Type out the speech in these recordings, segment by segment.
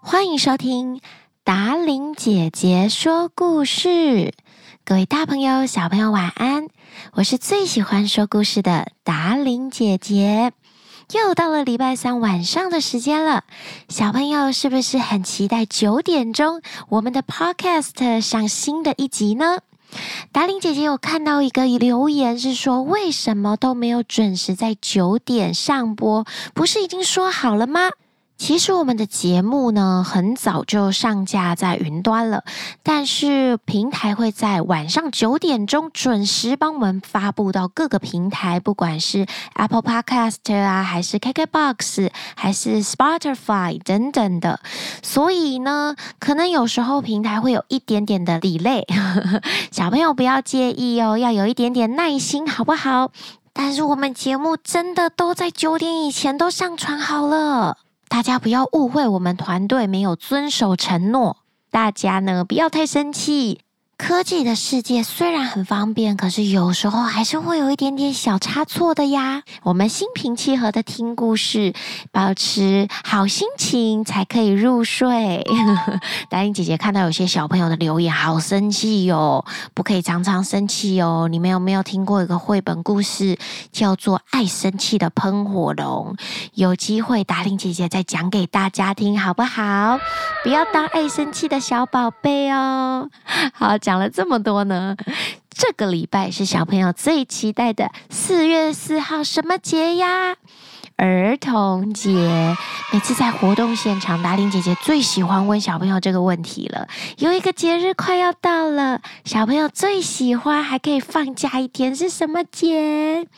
欢迎收听达琳姐姐说故事，各位大朋友、小朋友晚安！我是最喜欢说故事的达琳姐姐。又到了礼拜三晚上的时间了，小朋友是不是很期待九点钟我们的 Podcast 上新的一集呢？达伶姐姐有看到一个留言，是说为什么都没有准时在九点上播？不是已经说好了吗？其实我们的节目呢，很早就上架在云端了，但是平台会在晚上九点钟准时帮我们发布到各个平台，不管是 Apple Podcast 啊，还是 KKBox，还是 Spotify 等等的。所以呢，可能有时候平台会有一点点的 delay，小朋友不要介意哦，要有一点点耐心，好不好？但是我们节目真的都在九点以前都上传好了。大家不要误会，我们团队没有遵守承诺。大家呢，不要太生气。科技的世界虽然很方便，可是有时候还是会有一点点小差错的呀。我们心平气和的听故事，保持好心情才可以入睡。达令姐姐看到有些小朋友的留言，好生气哟！不可以常常生气哦。你们有没有听过一个绘本故事，叫做《爱生气的喷火龙》？有机会，达令姐姐再讲给大家听，好不好？不要当爱生气的小宝贝哦。好。讲了这么多呢，这个礼拜是小朋友最期待的四月四号什么节呀？儿童节，每次在活动现场，达伶姐姐最喜欢问小朋友这个问题了。有一个节日快要到了，小朋友最喜欢还可以放假一天，是什么节？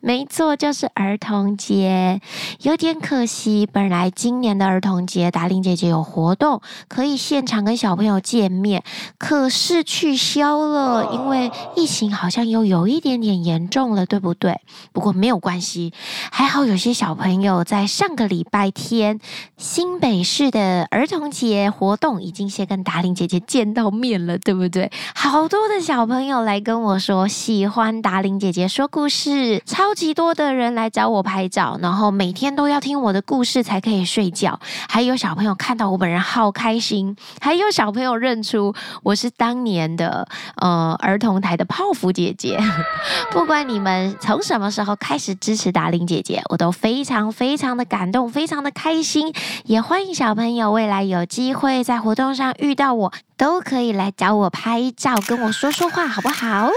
没错，就是儿童节。有点可惜，本来今年的儿童节，达伶姐姐有活动可以现场跟小朋友见面，可是取消了，因为疫情好像又有一点点严重了，对不对？不过没有关系，还好有些。小朋友在上个礼拜天，新北市的儿童节活动已经先跟达玲姐姐见到面了，对不对？好多的小朋友来跟我说喜欢达玲姐姐说故事，超级多的人来找我拍照，然后每天都要听我的故事才可以睡觉。还有小朋友看到我本人好开心，还有小朋友认出我是当年的呃儿童台的泡芙姐姐。不管你们从什么时候开始支持达玲姐姐，我都非。非常非常的感动，非常的开心，也欢迎小朋友未来有机会在活动上遇到我，都可以来找我拍照，跟我说说话，好不好？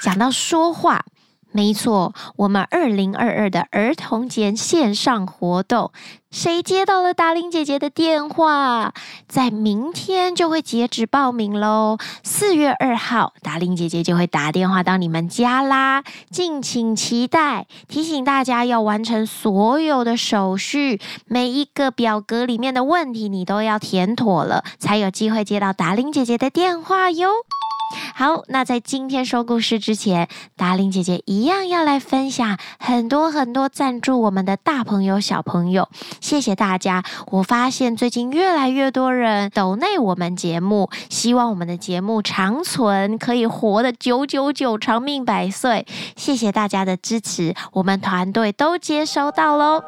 讲到说话。没错，我们二零二二的儿童节线上活动，谁接到了达令姐姐的电话？在明天就会截止报名喽。四月二号，达令姐姐就会打电话到你们家啦，敬请期待。提醒大家要完成所有的手续，每一个表格里面的问题你都要填妥了，才有机会接到达令姐姐的电话哟。好，那在今天说故事之前，达令姐姐一样要来分享很多很多赞助我们的大朋友小朋友，谢谢大家！我发现最近越来越多人抖内我们节目，希望我们的节目长存，可以活得久久久，长命百岁。谢谢大家的支持，我们团队都接收到喽。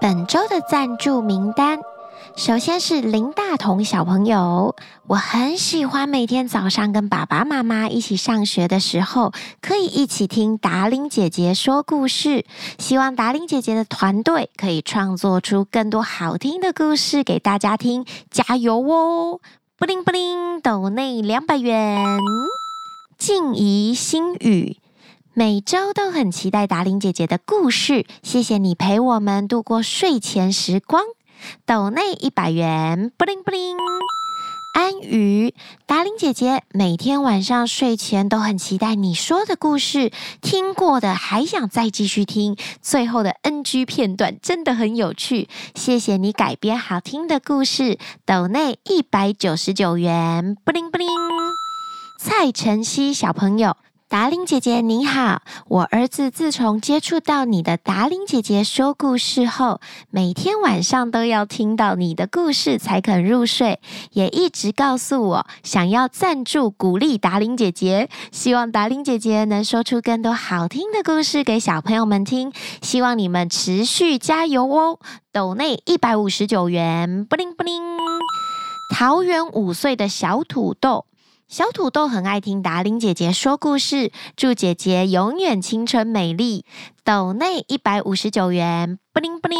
本周的赞助名单。首先是林大同小朋友，我很喜欢每天早上跟爸爸妈妈一起上学的时候，可以一起听达伶姐姐说故事。希望达伶姐姐的团队可以创作出更多好听的故事给大家听，加油哦！布灵布灵，抖内两百元。静怡心语，每周都很期待达伶姐姐的故事，谢谢你陪我们度过睡前时光。抖内一百元，布灵布灵。安宇，达伶姐姐每天晚上睡前都很期待你说的故事，听过的还想再继续听。最后的 NG 片段真的很有趣，谢谢你改编好听的故事。抖内一百九十九元，布灵布灵。蔡晨曦小朋友。达伶姐姐你好，我儿子自从接触到你的达伶姐姐说故事后，每天晚上都要听到你的故事才肯入睡，也一直告诉我想要赞助鼓励达伶姐姐，希望达伶姐姐能说出更多好听的故事给小朋友们听，希望你们持续加油哦！斗内一百五十九元，布灵布灵，桃园五岁的小土豆。小土豆很爱听达令姐姐说故事，祝姐姐永远青春美丽。斗内一百五十九元，布灵布灵。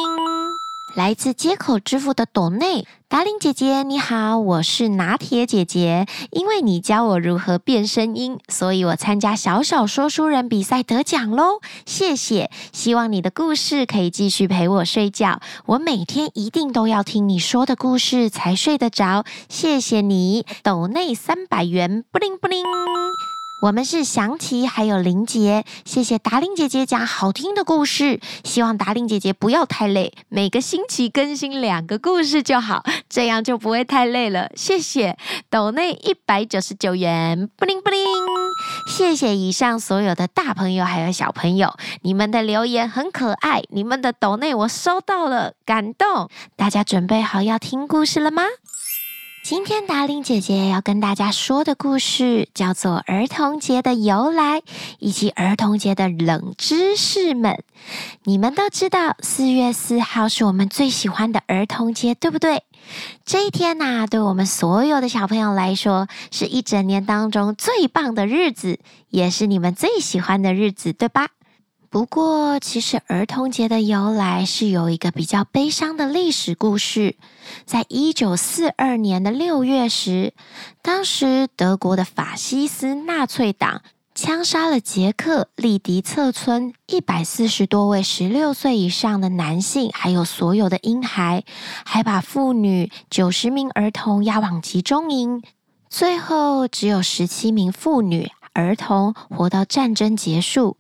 来自街口支付的抖内，达令姐姐你好，我是拿铁姐姐。因为你教我如何变声音，所以我参加小小说书人比赛得奖喽，谢谢。希望你的故事可以继续陪我睡觉，我每天一定都要听你说的故事才睡得着。谢谢你，抖内三百元，布灵布灵。我们是祥琪，还有林杰，谢谢达伶姐姐讲好听的故事。希望达伶姐姐不要太累，每个星期更新两个故事就好，这样就不会太累了。谢谢，抖内一百九十九元，布灵布灵。谢谢以上所有的大朋友还有小朋友，你们的留言很可爱，你们的抖内我收到了，感动。大家准备好要听故事了吗？今天达令姐姐要跟大家说的故事叫做《儿童节的由来》以及儿童节的冷知识们。你们都知道，四月四号是我们最喜欢的儿童节，对不对？这一天呐，对我们所有的小朋友来说，是一整年当中最棒的日子，也是你们最喜欢的日子，对吧？不过，其实儿童节的由来是有一个比较悲伤的历史故事。在一九四二年的六月时，当时德国的法西斯纳粹党枪杀了捷克利迪策村一百四十多位十六岁以上的男性，还有所有的婴孩，还把妇女九十名儿童押往集中营，最后只有十七名妇女儿童活到战争结束。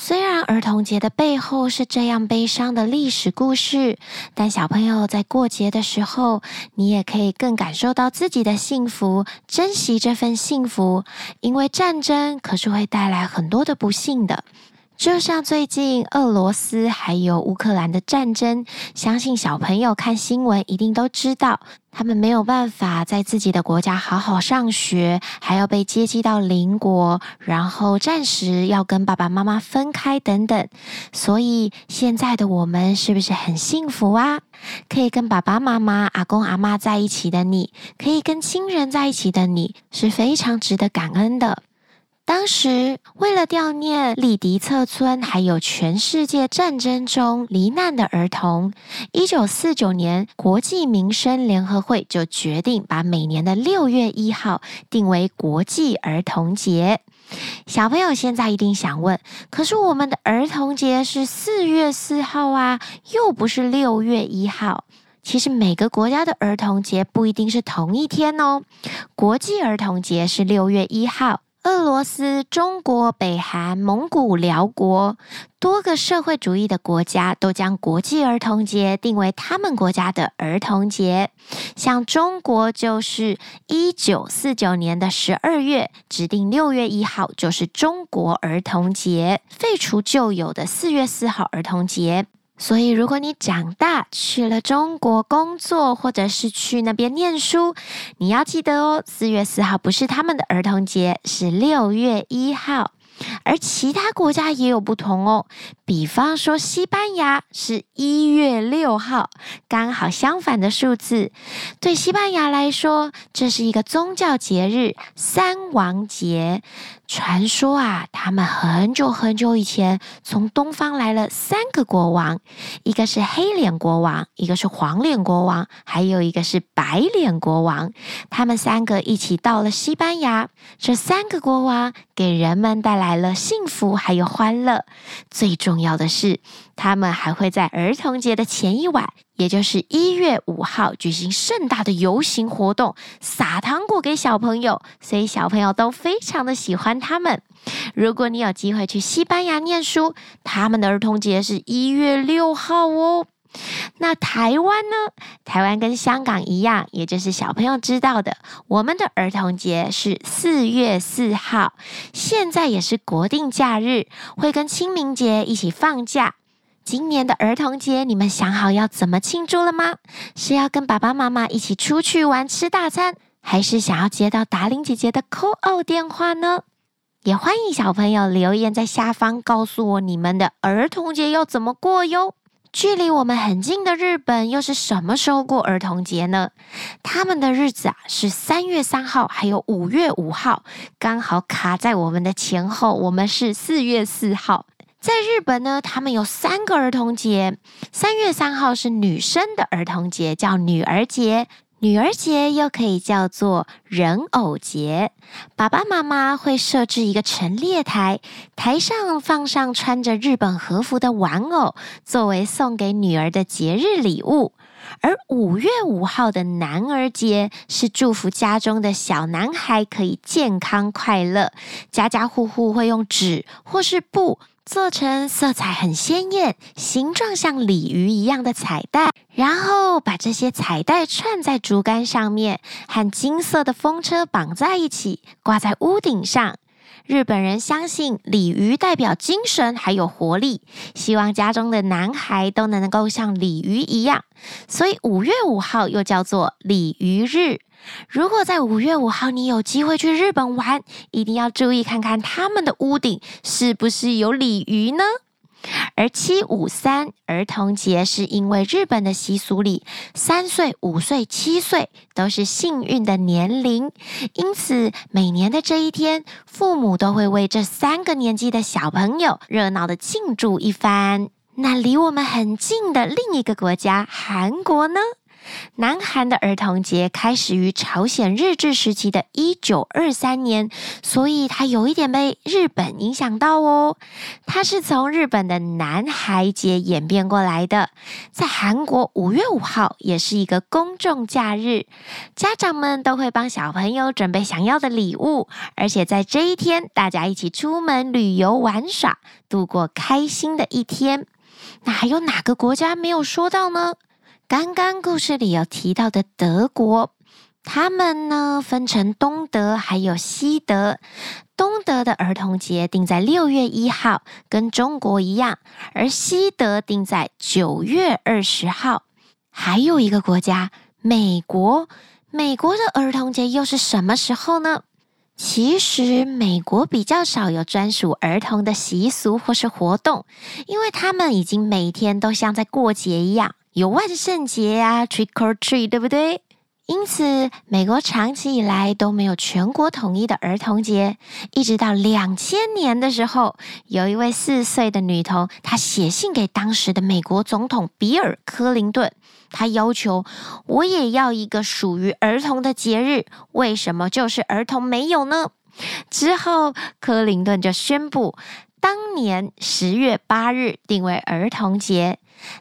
虽然儿童节的背后是这样悲伤的历史故事，但小朋友在过节的时候，你也可以更感受到自己的幸福，珍惜这份幸福，因为战争可是会带来很多的不幸的。就像最近俄罗斯还有乌克兰的战争，相信小朋友看新闻一定都知道，他们没有办法在自己的国家好好上学，还要被接济到邻国，然后暂时要跟爸爸妈妈分开等等。所以现在的我们是不是很幸福啊？可以跟爸爸妈妈、阿公阿嬷在一起的你，可以跟亲人在一起的你，是非常值得感恩的。当时，为了悼念利迪策村，还有全世界战争中罹难的儿童，一九四九年，国际民生联合会就决定把每年的六月一号定为国际儿童节。小朋友现在一定想问：可是我们的儿童节是四月四号啊，又不是六月一号。其实每个国家的儿童节不一定是同一天哦。国际儿童节是六月一号。俄罗斯、中国、北韩、蒙古、辽国多个社会主义的国家都将国际儿童节定为他们国家的儿童节。像中国就是一九四九年的十二月指定六月一号就是中国儿童节，废除旧有的四月四号儿童节。所以，如果你长大去了中国工作，或者是去那边念书，你要记得哦，四月四号不是他们的儿童节，是六月一号。而其他国家也有不同哦，比方说西班牙是一月六号，刚好相反的数字。对西班牙来说，这是一个宗教节日——三王节。传说啊，他们很久很久以前从东方来了三个国王，一个是黑脸国王，一个是黄脸国王，还有一个是白脸国王。他们三个一起到了西班牙，这三个国王给人们带来了幸福还有欢乐。最重要的是，他们还会在儿童节的前一晚，也就是一月五号举行盛大的游行活动，撒糖果给小朋友，所以小朋友都非常的喜欢他们。如果你有机会去西班牙念书，他们的儿童节是一月六号哦。那台湾呢？台湾跟香港一样，也就是小朋友知道的，我们的儿童节是四月四号，现在也是国定假日，会跟清明节一起放假。今年的儿童节，你们想好要怎么庆祝了吗？是要跟爸爸妈妈一起出去玩吃大餐，还是想要接到达令姐姐的 call 电话呢？也欢迎小朋友留言在下方告诉我你们的儿童节要怎么过哟。距离我们很近的日本又是什么时候过儿童节呢？他们的日子啊是三月三号，还有五月五号，刚好卡在我们的前后。我们是四月四号。在日本呢，他们有三个儿童节。三月三号是女生的儿童节，叫女儿节。女儿节又可以叫做人偶节，爸爸妈妈会设置一个陈列台，台上放上穿着日本和服的玩偶，作为送给女儿的节日礼物。而五月五号的男儿节是祝福家中的小男孩可以健康快乐，家家户户会用纸或是布。做成色彩很鲜艳、形状像鲤鱼一样的彩带，然后把这些彩带串在竹竿上面，和金色的风车绑在一起，挂在屋顶上。日本人相信鲤鱼代表精神还有活力，希望家中的男孩都能够像鲤鱼一样，所以五月五号又叫做鲤鱼日。如果在五月五号你有机会去日本玩，一定要注意看看他们的屋顶是不是有鲤鱼呢？而七五三儿童节是因为日本的习俗里，三岁、五岁、七岁都是幸运的年龄，因此每年的这一天，父母都会为这三个年纪的小朋友热闹的庆祝一番。那离我们很近的另一个国家韩国呢？南韩的儿童节开始于朝鲜日治时期的一九二三年，所以它有一点被日本影响到哦。它是从日本的男孩节演变过来的。在韩国，五月五号也是一个公众假日，家长们都会帮小朋友准备想要的礼物，而且在这一天，大家一起出门旅游玩耍，度过开心的一天。那还有哪个国家没有说到呢？刚刚故事里有提到的德国，他们呢分成东德还有西德。东德的儿童节定在六月一号，跟中国一样；而西德定在九月二十号。还有一个国家，美国，美国的儿童节又是什么时候呢？其实美国比较少有专属儿童的习俗或是活动，因为他们已经每天都像在过节一样。有万圣节呀，Trick or Treat，对不对？因此，美国长期以来都没有全国统一的儿童节。一直到两千年的时候，有一位四岁的女童，她写信给当时的美国总统比尔·柯林顿，她要求我也要一个属于儿童的节日。为什么就是儿童没有呢？之后，柯林顿就宣布，当年十月八日定为儿童节。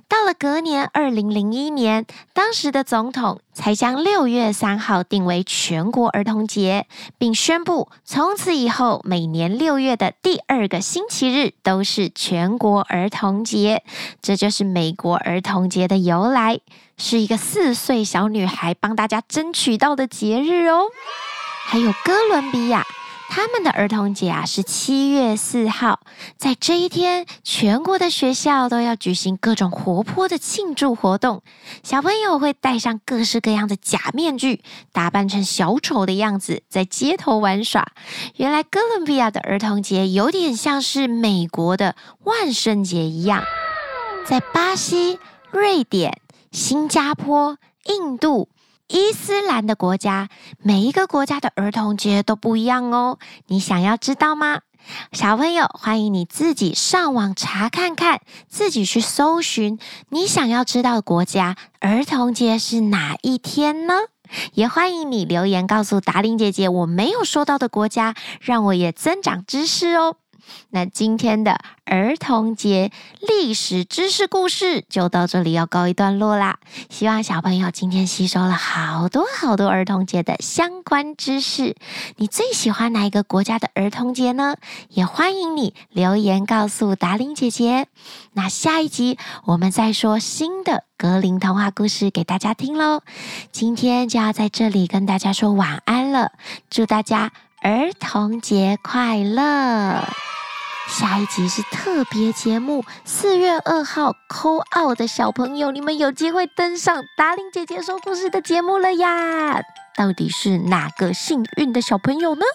到了隔年二零零一年，当时的总统才将六月三号定为全国儿童节，并宣布从此以后每年六月的第二个星期日都是全国儿童节。这就是美国儿童节的由来，是一个四岁小女孩帮大家争取到的节日哦。还有哥伦比亚。他们的儿童节啊是七月四号，在这一天，全国的学校都要举行各种活泼的庆祝活动。小朋友会戴上各式各样的假面具，打扮成小丑的样子，在街头玩耍。原来哥伦比亚的儿童节有点像是美国的万圣节一样。在巴西、瑞典、新加坡、印度。伊斯兰的国家，每一个国家的儿童节都不一样哦。你想要知道吗？小朋友，欢迎你自己上网查看看，自己去搜寻你想要知道的国家儿童节是哪一天呢？也欢迎你留言告诉达令姐姐我没有说到的国家，让我也增长知识哦。那今天的儿童节历史知识故事就到这里要告一段落啦。希望小朋友今天吸收了好多好多儿童节的相关知识。你最喜欢哪一个国家的儿童节呢？也欢迎你留言告诉达伶姐姐。那下一集我们再说新的格林童话故事给大家听喽。今天就要在这里跟大家说晚安了，祝大家儿童节快乐！下一集是特别节目，四月二号扣奥的小朋友，你们有机会登上达令姐姐说故事的节目了呀！到底是哪个幸运的小朋友呢？